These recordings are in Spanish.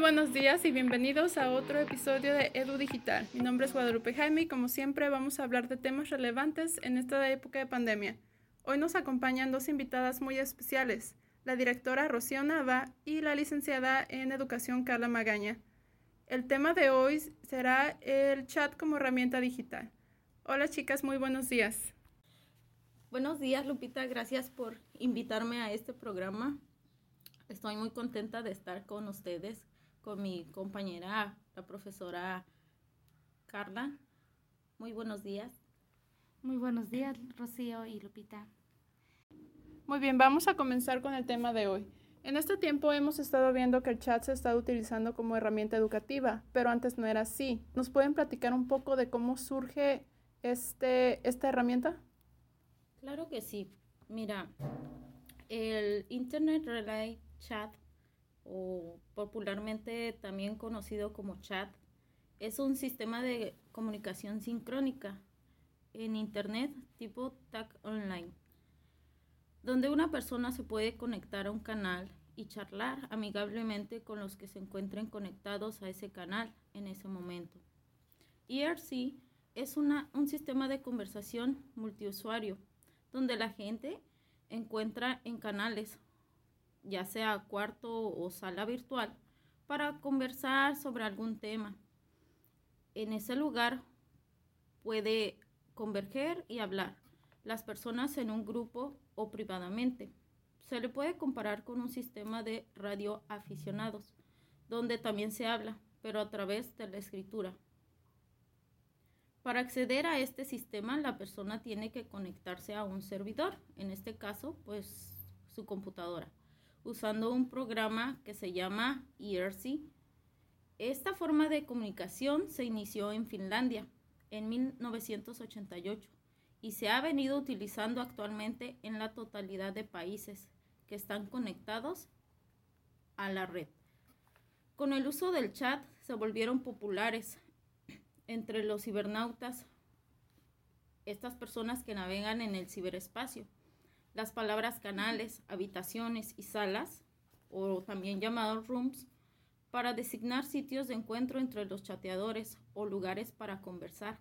Buenos días y bienvenidos a otro episodio de Edu Digital. Mi nombre es Guadalupe Jaime y como siempre vamos a hablar de temas relevantes en esta época de pandemia. Hoy nos acompañan dos invitadas muy especiales, la directora Rocío Nava y la licenciada en Educación Carla Magaña. El tema de hoy será el chat como herramienta digital. Hola chicas, muy buenos días. Buenos días Lupita, gracias por invitarme a este programa. Estoy muy contenta de estar con ustedes con mi compañera, la profesora Carla. Muy buenos días. Muy buenos días, Rocío y Lupita. Muy bien, vamos a comenzar con el tema de hoy. En este tiempo hemos estado viendo que el chat se está utilizando como herramienta educativa, pero antes no era así. ¿Nos pueden platicar un poco de cómo surge este, esta herramienta? Claro que sí. Mira, el Internet Relay Chat o popularmente también conocido como chat, es un sistema de comunicación sincrónica en Internet tipo tag online, donde una persona se puede conectar a un canal y charlar amigablemente con los que se encuentren conectados a ese canal en ese momento. ERC es una, un sistema de conversación multiusuario, donde la gente encuentra en canales ya sea cuarto o sala virtual, para conversar sobre algún tema. En ese lugar puede converger y hablar las personas en un grupo o privadamente. Se le puede comparar con un sistema de radio aficionados, donde también se habla, pero a través de la escritura. Para acceder a este sistema, la persona tiene que conectarse a un servidor, en este caso, pues su computadora usando un programa que se llama ERC. Esta forma de comunicación se inició en Finlandia en 1988 y se ha venido utilizando actualmente en la totalidad de países que están conectados a la red. Con el uso del chat se volvieron populares entre los cibernautas, estas personas que navegan en el ciberespacio las palabras canales, habitaciones y salas, o también llamados rooms, para designar sitios de encuentro entre los chateadores o lugares para conversar.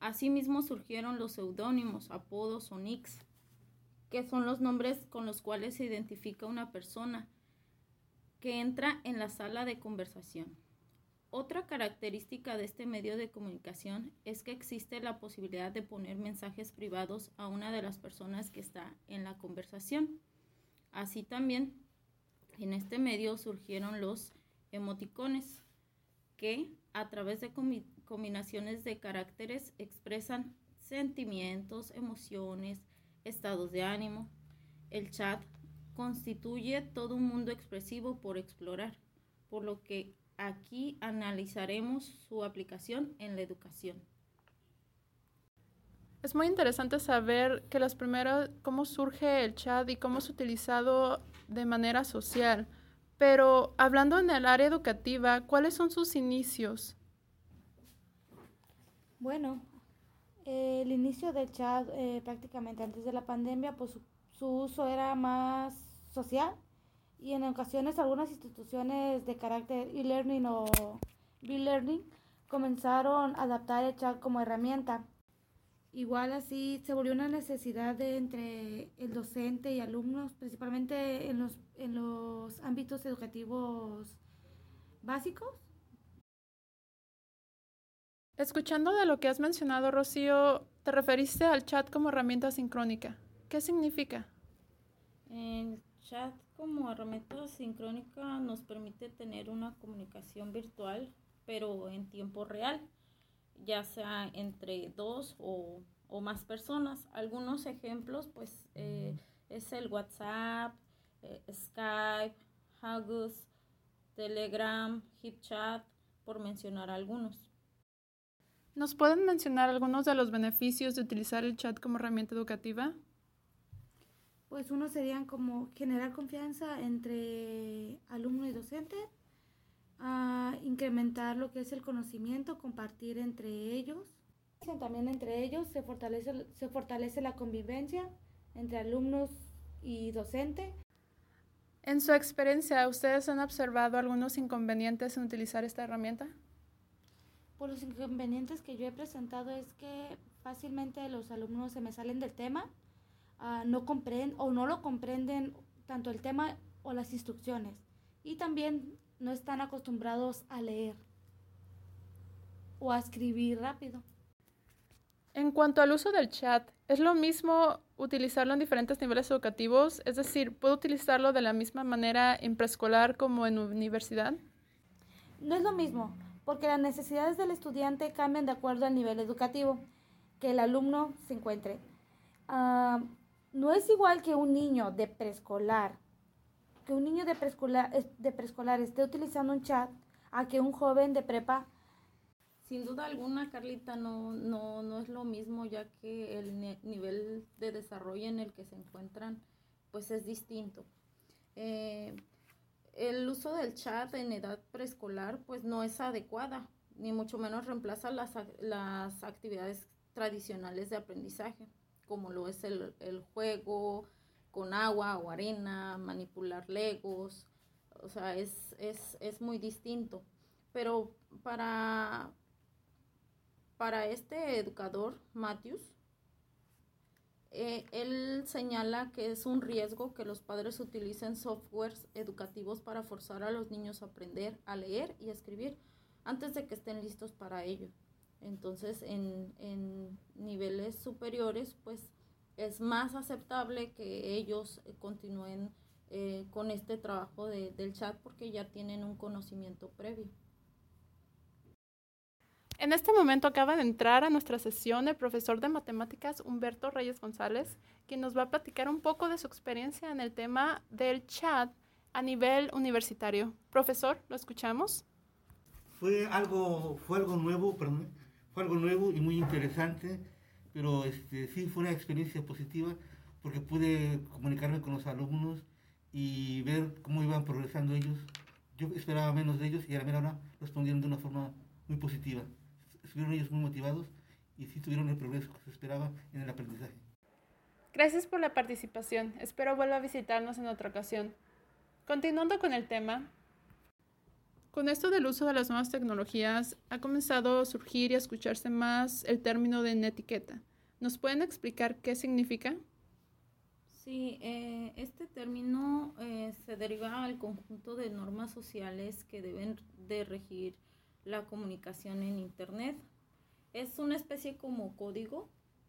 Asimismo surgieron los seudónimos, apodos o nicks, que son los nombres con los cuales se identifica una persona que entra en la sala de conversación. Otra característica de este medio de comunicación es que existe la posibilidad de poner mensajes privados a una de las personas que está en la conversación. Así también, en este medio surgieron los emoticones, que a través de combinaciones de caracteres expresan sentimientos, emociones, estados de ánimo. El chat constituye todo un mundo expresivo por explorar, por lo que Aquí analizaremos su aplicación en la educación. Es muy interesante saber que las primeras, cómo surge el chat y cómo es utilizado de manera social. Pero hablando en el área educativa, ¿cuáles son sus inicios? Bueno, el inicio del chat eh, prácticamente antes de la pandemia, pues su uso era más social y en ocasiones algunas instituciones de carácter e-learning o e-learning comenzaron a adaptar el chat como herramienta. Igual así se volvió una necesidad de entre el docente y alumnos, principalmente en los, en los ámbitos educativos básicos. Escuchando de lo que has mencionado, Rocío, te referiste al chat como herramienta sincrónica. ¿Qué significa? El chat como herramienta sincrónica nos permite tener una comunicación virtual, pero en tiempo real, ya sea entre dos o, más personas. Algunos ejemplos, pues, eh, es el WhatsApp, eh, Skype, Hangouts, Telegram, HipChat, por mencionar algunos. ¿Nos pueden mencionar algunos de los beneficios de utilizar el chat como herramienta educativa? Pues uno serían como generar confianza entre alumno y docente, incrementar lo que es el conocimiento, compartir entre ellos. También entre ellos se fortalece, se fortalece la convivencia entre alumnos y docente. En su experiencia, ¿ustedes han observado algunos inconvenientes en utilizar esta herramienta? Por los inconvenientes que yo he presentado es que fácilmente los alumnos se me salen del tema, uh, no comprenden o no lo comprenden tanto el tema o las instrucciones y también no están acostumbrados a leer o a escribir rápido. En cuanto al uso del chat, ¿es lo mismo utilizarlo en diferentes niveles educativos? Es decir, ¿puedo utilizarlo de la misma manera en preescolar como en universidad? No es lo mismo, porque las necesidades del estudiante cambian de acuerdo al nivel educativo que el alumno se encuentre. Uh, no es igual que un niño de preescolar, que un niño de preescolar, de preescolar esté utilizando un chat a que un joven de prepa sin duda alguna, Carlita, no, no, no es lo mismo ya que el nivel de desarrollo en el que se encuentran pues es distinto. Eh, el uso del chat en edad preescolar pues no es adecuada, ni mucho menos reemplaza las, las actividades tradicionales de aprendizaje, como lo es el, el juego con agua o arena, manipular legos, o sea, es, es, es muy distinto. Pero para, para este educador, Matthews, eh, él señala que es un riesgo que los padres utilicen softwares educativos para forzar a los niños a aprender a leer y escribir antes de que estén listos para ello. Entonces, en, en niveles superiores, pues es más aceptable que ellos continúen eh, con este trabajo de, del chat porque ya tienen un conocimiento previo. En este momento acaba de entrar a nuestra sesión el profesor de matemáticas Humberto Reyes González, quien nos va a platicar un poco de su experiencia en el tema del chat a nivel universitario. Profesor, ¿lo escuchamos? Fue algo, fue algo nuevo, perdón, fue algo nuevo y muy interesante, pero este, sí fue una experiencia positiva porque pude comunicarme con los alumnos y ver cómo iban progresando ellos. Yo esperaba menos de ellos y a la mera hora respondieron de una forma muy positiva estuvieron ellos muy motivados y sí tuvieron el progreso que se esperaba en el aprendizaje. Gracias por la participación. Espero vuelva a visitarnos en otra ocasión. Continuando con el tema, con esto del uso de las nuevas tecnologías ha comenzado a surgir y a escucharse más el término de netiqueta. ¿Nos pueden explicar qué significa? Sí, eh, este término eh, se deriva al conjunto de normas sociales que deben de regir la comunicación en Internet. Es una especie como código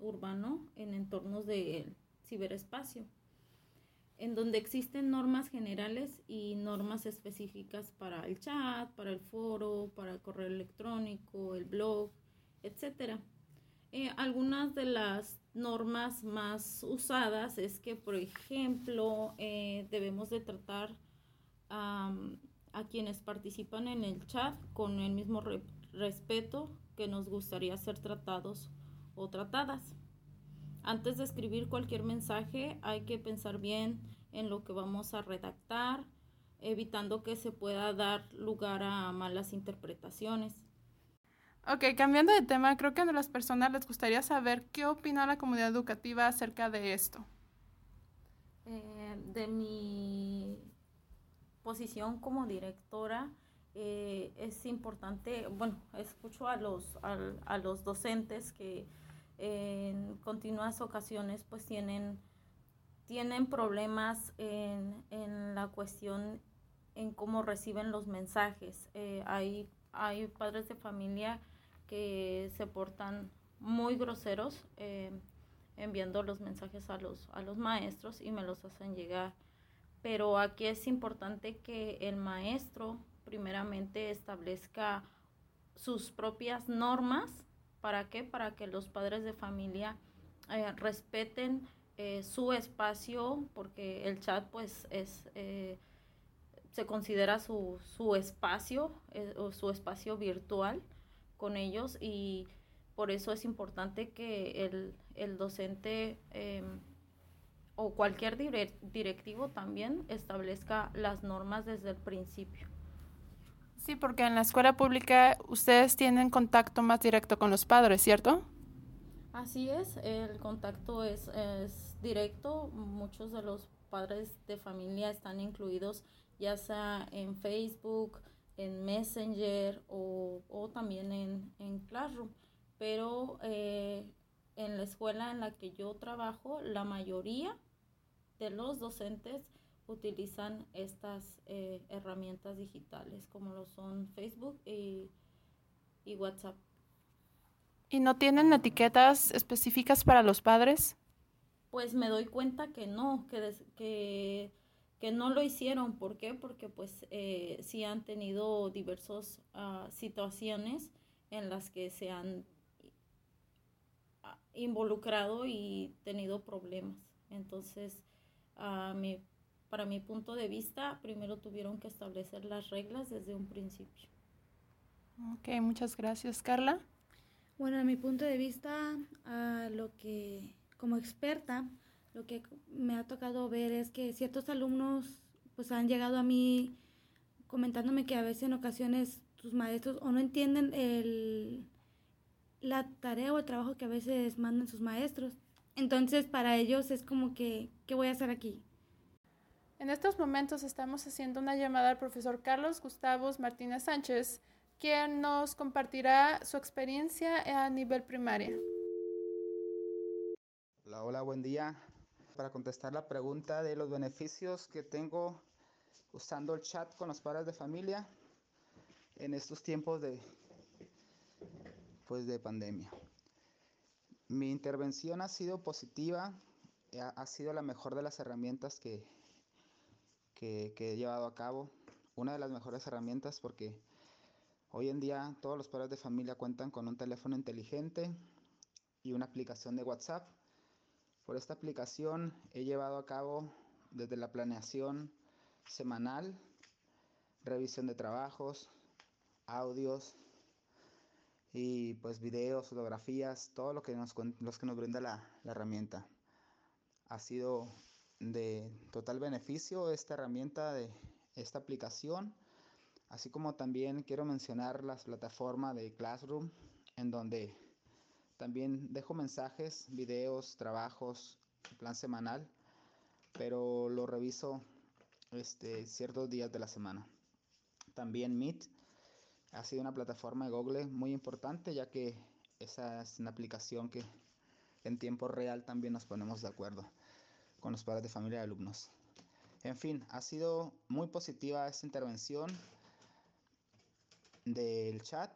urbano en entornos del ciberespacio, en donde existen normas generales y normas específicas para el chat, para el foro, para el correo electrónico, el blog, etc. Eh, algunas de las normas más usadas es que, por ejemplo, eh, debemos de tratar a quienes participan en el chat con el mismo respeto que nos gustaría ser tratados o tratadas. Antes de escribir cualquier mensaje hay que pensar bien en lo que vamos a redactar, evitando que se pueda dar lugar a malas interpretaciones. Ok, cambiando de tema, creo que a las personas les gustaría saber qué opina la comunidad educativa acerca de esto. Eh, de mi posición como directora eh, es importante, bueno, escucho a los, a, los docentes que en continuas ocasiones pues tienen, tienen problemas en, en la cuestión en cómo reciben los mensajes. Eh, hay, hay padres de familia que se portan muy groseros eh, enviando los mensajes a los, a los maestros y me los hacen llegar pero aquí es importante que el maestro primeramente establezca sus propias normas. ¿Para qué? Para que los padres de familia eh, respeten eh, su espacio, porque el chat pues es, eh, se considera su, su espacio o su espacio virtual con ellos y por eso es importante que el, el docente em, o cualquier directivo también establezca las normas desde el principio. Sí, porque en la escuela pública ustedes tienen contacto más directo con los padres, ¿cierto? Así es, el contacto es, es directo. Muchos de los padres de familia están incluidos ya sea en Facebook, en Messenger o, también en, Classroom. Pero eh, en la escuela en la que yo trabajo, la mayoría de los docentes utilizan estas eh, herramientas digitales como lo son Facebook y, WhatsApp. ¿Y no tienen etiquetas específicas para los padres? Pues me doy cuenta que no, que, que, que no lo hicieron. ¿Por qué? Porque pues eh, sí han tenido diversas ah, situaciones en las que se han involucrado y tenido problemas. Entonces, mi para mi punto de vista, primero tuvieron que establecer las reglas desde un principio. Ok, muchas gracias. Carla. Bueno, a mi punto de vista, lo que como experta, lo que me ha tocado ver es que ciertos alumnos pues han llegado a mí comentándome que a veces en ocasiones sus maestros o no entienden el, la tarea o el trabajo que a veces mandan sus maestros. Entonces para ellos es como que, ¿qué voy a hacer aquí? En estos momentos estamos haciendo una llamada al profesor Carlos Gustavos Martínez Sánchez, quien nos compartirá su experiencia a nivel primaria. Hola, buen día. Para contestar la pregunta de los beneficios que tengo usando el chat con los padres de familia en estos tiempos de pues de pandemia. Mi intervención ha sido positiva, ha sido la mejor de las herramientas que, que, he llevado a cabo. Una de las mejores herramientas porque hoy en día todos los padres de familia cuentan con un teléfono inteligente y una aplicación de WhatsApp. Por esta aplicación he llevado a cabo desde la planeación semanal, revisión de trabajos, audios y pues videos, fotografías, todo lo que nos, los que nos brinda la, la herramienta. Ha sido de total beneficio esta herramienta de esta aplicación, así como también quiero mencionar las plataformas de Classroom, en donde también dejo mensajes, videos, trabajos, plan semanal, pero lo reviso este, ciertos días de la semana. También Meet ha sido una plataforma de Google muy importante, ya que esa es una aplicación que en tiempo real también nos ponemos de acuerdo con los padres de familia y alumnos. En fin, ha sido muy positiva esta intervención del chat.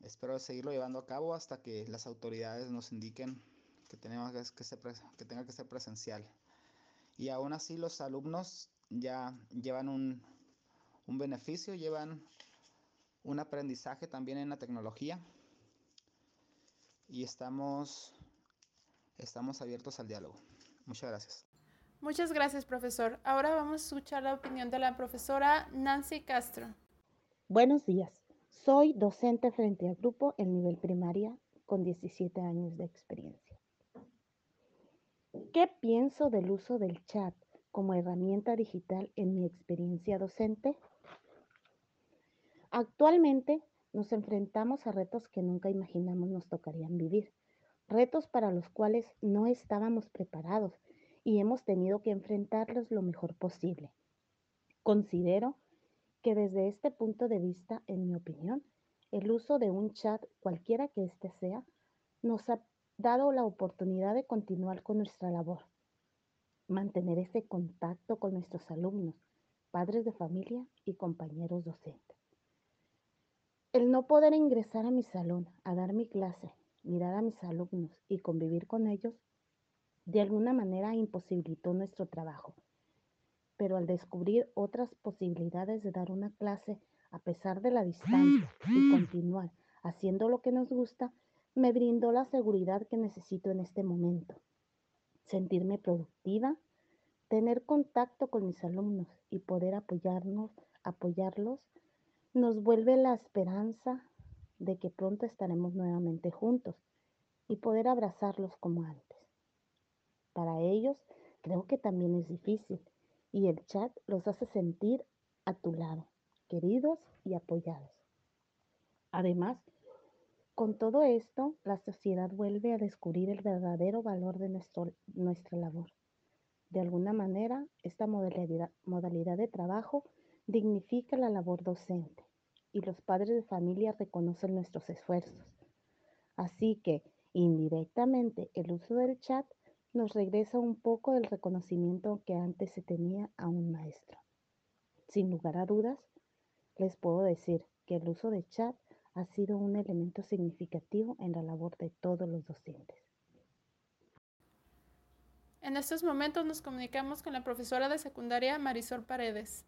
Espero seguirlo llevando a cabo hasta que las autoridades nos indiquen que, tenemos que, ser, que tenga que ser presencial. Y aún así los alumnos ya llevan un, un beneficio, llevan un aprendizaje también en la tecnología y estamos, estamos abiertos al diálogo. Muchas gracias. Muchas gracias, profesor. Ahora vamos a escuchar la opinión de la profesora Nancy Castro. Buenos días. Soy docente frente al grupo en nivel primaria con 17 años de experiencia. ¿Qué pienso del uso del chat como herramienta digital en mi experiencia docente? Actualmente nos enfrentamos a retos que nunca imaginamos nos tocarían vivir retos para los cuales no estábamos preparados y hemos tenido que enfrentarlos lo mejor posible. Considero que desde este punto de vista, en mi opinión, el uso de un chat, cualquiera que éste sea, nos ha dado la oportunidad de continuar con nuestra labor, mantener ese contacto con nuestros alumnos, padres de familia y compañeros docentes. El no poder ingresar a mi salón a dar mi clase mirar a mis alumnos y convivir con ellos, de alguna manera imposibilitó nuestro trabajo. Pero al descubrir otras posibilidades de dar una clase a pesar de la distancia y continuar haciendo lo que nos gusta, me brindó la seguridad que necesito en este momento. Sentirme productiva, tener contacto con mis alumnos y poder apoyarnos, apoyarlos, nos vuelve la esperanza de que pronto estaremos nuevamente juntos y poder abrazarlos como antes. Para ellos creo que también es difícil y el chat los hace sentir a tu lado, queridos y apoyados. Además, con todo esto, la sociedad vuelve a descubrir el verdadero valor de nuestro, nuestra labor, De alguna manera, esta modalidad, modalidad de trabajo dignifica la labor docente y los padres de familia reconocen nuestros esfuerzos. Así que, indirectamente, el uso del chat nos regresa un poco del reconocimiento que antes se tenía a un maestro. Sin lugar a dudas, les puedo decir que el uso de chat ha sido un elemento significativo en la labor de todos los docentes. En estos momentos nos comunicamos con la profesora de secundaria Marisol Paredes.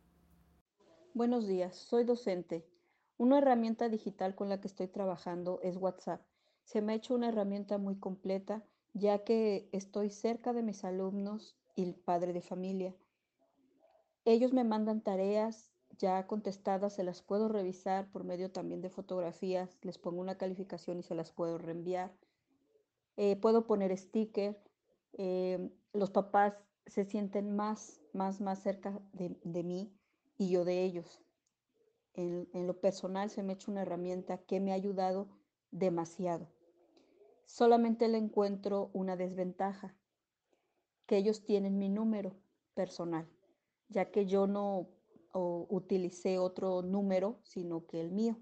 Buenos días, soy docente. Una herramienta digital con la que estoy trabajando es WhatsApp. Se me ha hecho una herramienta muy completa ya que estoy cerca de mis alumnos y el padre de familia. Ellos me mandan tareas ya contestadas, se las puedo revisar por medio también de fotografías, les pongo una calificación y se las puedo reenviar. Eh, puedo poner sticker. Eh, los papás se sienten más, más, más cerca de, mí y yo de ellos. En, en lo personal se me ha hecho una herramienta que me ha ayudado demasiado. Solamente le encuentro una desventaja, que ellos tienen mi número personal, ya que yo no utilicé otro número, sino que el mío.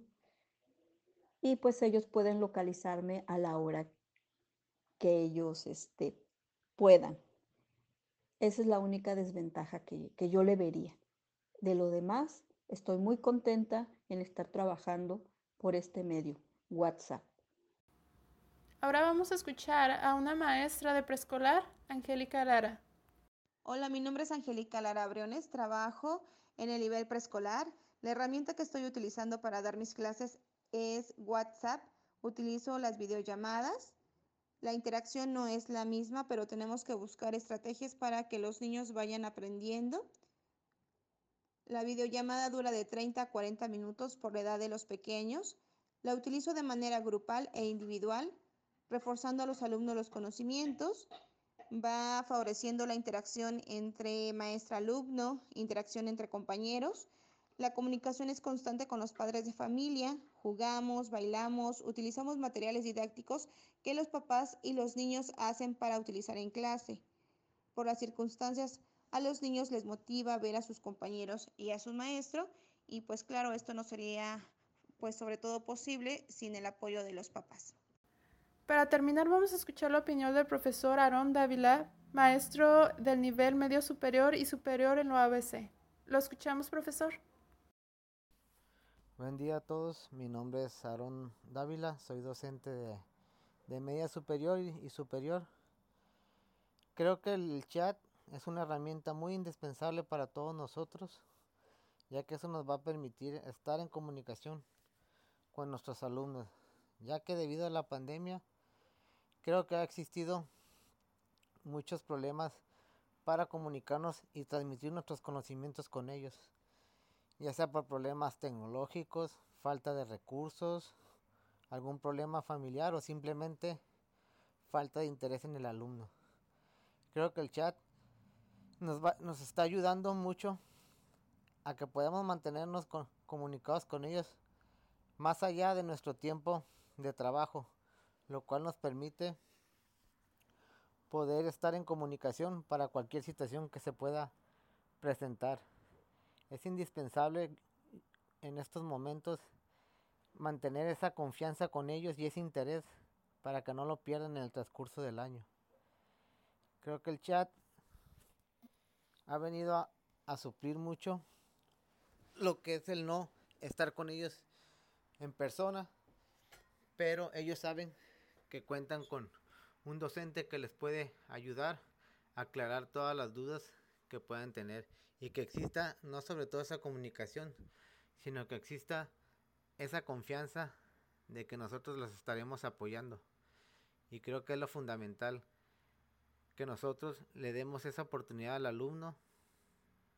Y pues ellos pueden localizarme a la hora que ellos este, puedan. Esa es la única desventaja que, que yo le vería. De lo demás, estoy muy contenta en estar trabajando por este medio, WhatsApp. Ahora vamos a escuchar a una maestra de preescolar, Angélica Lara. Hola, mi nombre es Angélica Lara Briones, trabajo en el nivel preescolar. La herramienta que estoy utilizando para dar mis clases es WhatsApp. Utilizo las videollamadas. La interacción no es la misma, pero tenemos que buscar estrategias para que los niños vayan aprendiendo. La videollamada dura de 30 a 40 minutos por la edad de los pequeños. La utilizo de manera grupal e individual reforzando a los alumnos los conocimientos, va favoreciendo la interacción entre maestra-alumno, interacción entre compañeros. La comunicación es constante con los padres de familia, jugamos, bailamos, utilizamos materiales didácticos que los papás y los niños hacen para utilizar en clase. Por las circunstancias, a los niños les motiva ver a sus compañeros y a su maestro y pues claro, esto no sería pues sobre todo posible sin el apoyo de los papás. Para terminar, vamos a escuchar la opinión del profesor Aarón Dávila, maestro del nivel medio superior y superior en lo ABC. Lo escuchamos, profesor. Buen día a todos, mi nombre es Aarón Dávila, soy docente de, de media superior y superior. Creo que el chat es una herramienta muy indispensable para todos nosotros, ya que eso nos va a permitir estar en comunicación con nuestros alumnos, ya que debido a la pandemia Creo que ha existido muchos problemas para comunicarnos y transmitir nuestros conocimientos con ellos, ya sea por problemas tecnológicos, falta de recursos, algún problema familiar o simplemente falta de interés en el alumno. Creo que el chat nos, está ayudando mucho a que podamos mantenernos comunicados con ellos más allá de nuestro tiempo de trabajo lo cual nos permite poder estar en comunicación para cualquier situación que se pueda presentar. Es indispensable en estos momentos mantener esa confianza con ellos y ese interés para que no lo pierdan en el transcurso del año. Creo que el chat ha venido a, suplir mucho lo que es el no estar con ellos en persona, pero ellos saben que cuentan con un docente que les puede ayudar a aclarar todas las dudas que puedan tener y que exista no sobre todo esa comunicación, sino que exista esa confianza de que nosotros los estaremos apoyando. Y creo que es lo fundamental que nosotros le demos esa oportunidad al alumno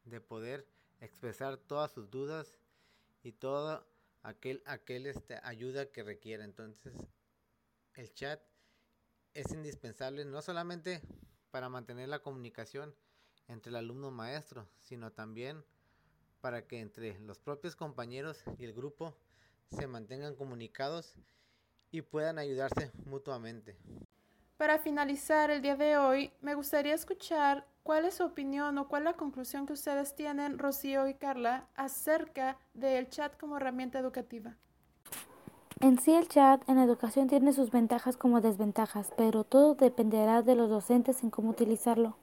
de poder expresar todas sus dudas y toda aquel, aquel este, ayuda que requiera. Entonces, el chat es indispensable no solamente para mantener la comunicación entre el alumno maestro, sino también para que entre los propios compañeros y el grupo se mantengan comunicados y puedan ayudarse mutuamente. Para finalizar el día de hoy, me gustaría escuchar ¿Cuál es su opinión o cuál es la conclusión que ustedes tienen, Rocío y Carla, acerca del chat como herramienta educativa? En sí el chat en educación tiene sus ventajas como desventajas, pero todo dependerá de los docentes en cómo utilizarlo,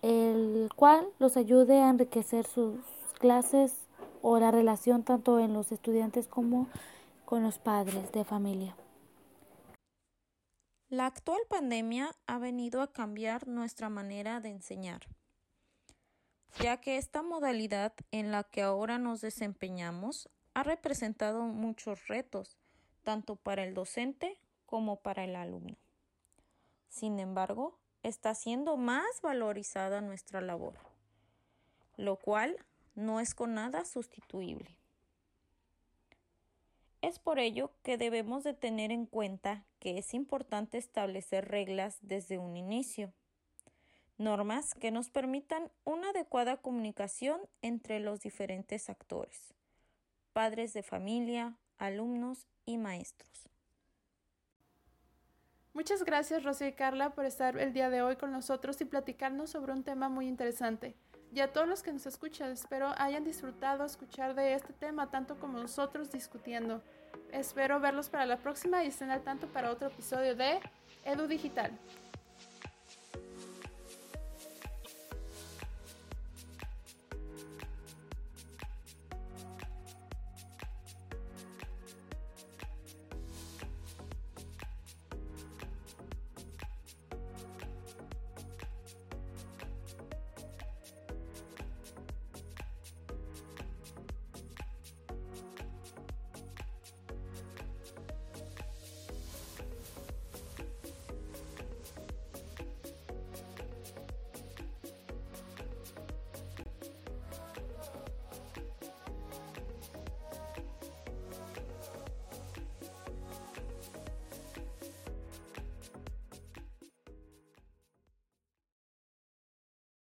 el cual los ayude a enriquecer sus clases o la relación tanto en los estudiantes como con los padres de familia. La actual pandemia ha venido a cambiar nuestra manera de enseñar, ya que esta modalidad en la que ahora nos desempeñamos ha representado muchos retos tanto para el docente como para el alumno. Sin embargo, está siendo más valorizada nuestra labor, lo cual no es con nada sustituible. Es por ello que debemos de tener en cuenta que es importante establecer reglas desde un inicio, normas que nos permitan una adecuada comunicación entre los diferentes actores, padres de familia, alumnos maestros. Muchas gracias Rocío y Carla por estar el día de hoy con nosotros y platicarnos sobre un tema muy interesante. Y a todos los que nos escuchan, espero hayan disfrutado escuchar de este tema tanto como nosotros discutiendo. Espero verlos para la próxima y estén al tanto para otro episodio de Edu Digital.